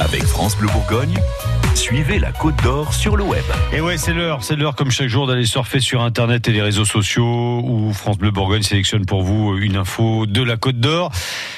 Avec France Bleu Bourgogne, suivez la Côte d'Or sur le web. Et ouais, c'est l'heure, c'est l'heure comme chaque jour d'aller surfer sur internet et les réseaux sociaux où France Bleu Bourgogne sélectionne pour vous une info de la Côte d'Or.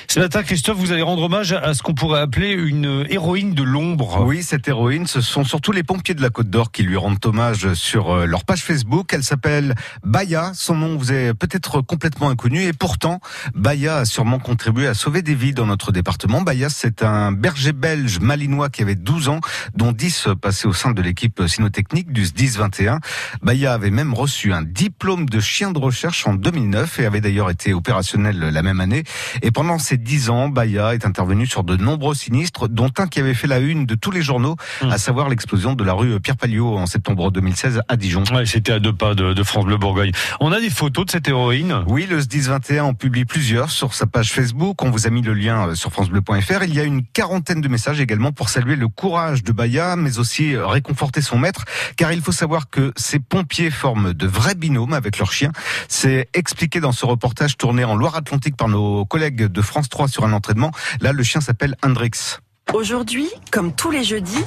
Ce matin, Christophe, vous allez rendre hommage à ce qu'on pourrait appeler une héroïne de l'ombre. Oui, cette héroïne, ce sont surtout les pompiers de la Côte d'Or qui lui rendent hommage sur euh, leur page Facebook. Elle s'appelle Baya. Son nom vous est peut-être complètement inconnu et pourtant, Baya a sûrement contribué à sauver des vies dans notre département. Baya, c'est un berger belge malinois qui avait 12 ans, dont 10 passaient au sein de l'équipe cynotechnique du SDIS 21. Baya avait même reçu un diplôme de chien de recherche en 2009 et avait d'ailleurs été opérationnel la même année. Et pendant ces 10 ans, Baya est intervenu sur de nombreux sinistres, dont un qui avait fait la une de tous les journaux, Mmh. à savoir l'explosion de la rue Pierre Palliot en septembre 2016 à Dijon. Ouais, c'était à deux pas de, de France Bleu Bourgogne. On a des photos de cette héroïne? Oui, le SDIS 21 en publie plusieurs sur sa page Facebook. On vous a mis le lien sur francebleu.fr. Il y a une quarantaine de messages également pour saluer le courage de Baya, mais aussi euh, réconforter son maître, car il faut savoir que ces pompiers forment de vrais binômes avec leurs chiens. C'est expliqué dans ce reportage tourné en Loire-Atlantique par nos collègues de France 3 sur un entraînement. Là, le chien s'appelle Hendrix. Aujourd'hui, comme tous les jeudis,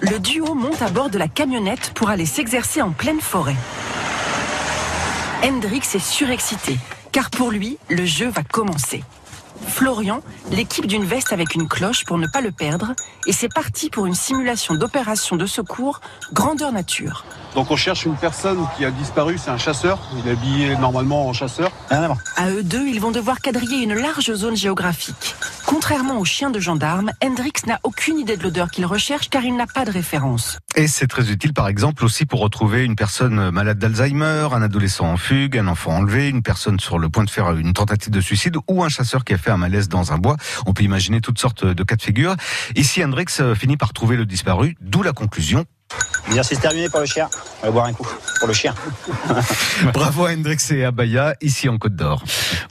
le duo monte à bord de la camionnette pour aller s'exercer en pleine forêt. Hendrix est surexcité, car pour lui, le jeu va commencer. Florian l'équipe d'une veste avec une cloche pour ne pas le perdre, et c'est parti pour une simulation d'opération de secours grandeur nature. Donc on cherche une personne qui a disparu, c'est un chasseur, il est habillé normalement en chasseur. À eux deux, ils vont devoir quadriller une large zone géographique. Contrairement aux chiens de gendarme, Hendrix n'a aucune idée de l'odeur qu'il recherche car il n'a pas de référence. Et c'est très utile, par exemple, aussi pour retrouver une personne malade d'Alzheimer, un adolescent en fugue, un enfant enlevé, une personne sur le point de faire une tentative de suicide ou un chasseur qui a fait un malaise dans un bois. On peut imaginer toutes sortes de cas de figure. Ici, Hendrix euh, finit par trouver le disparu, d'où la conclusion. L'exercice terminé pour le chien. On va boire un coup pour le chien. Bravo à Hendrix et à Baya, ici en Côte d'Or.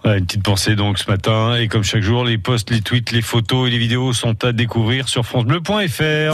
Ouais, une petite pensée donc ce matin. Et comme chaque jour, les posts, les tweets, les photos et les vidéos sont à découvrir sur francebleu.fr.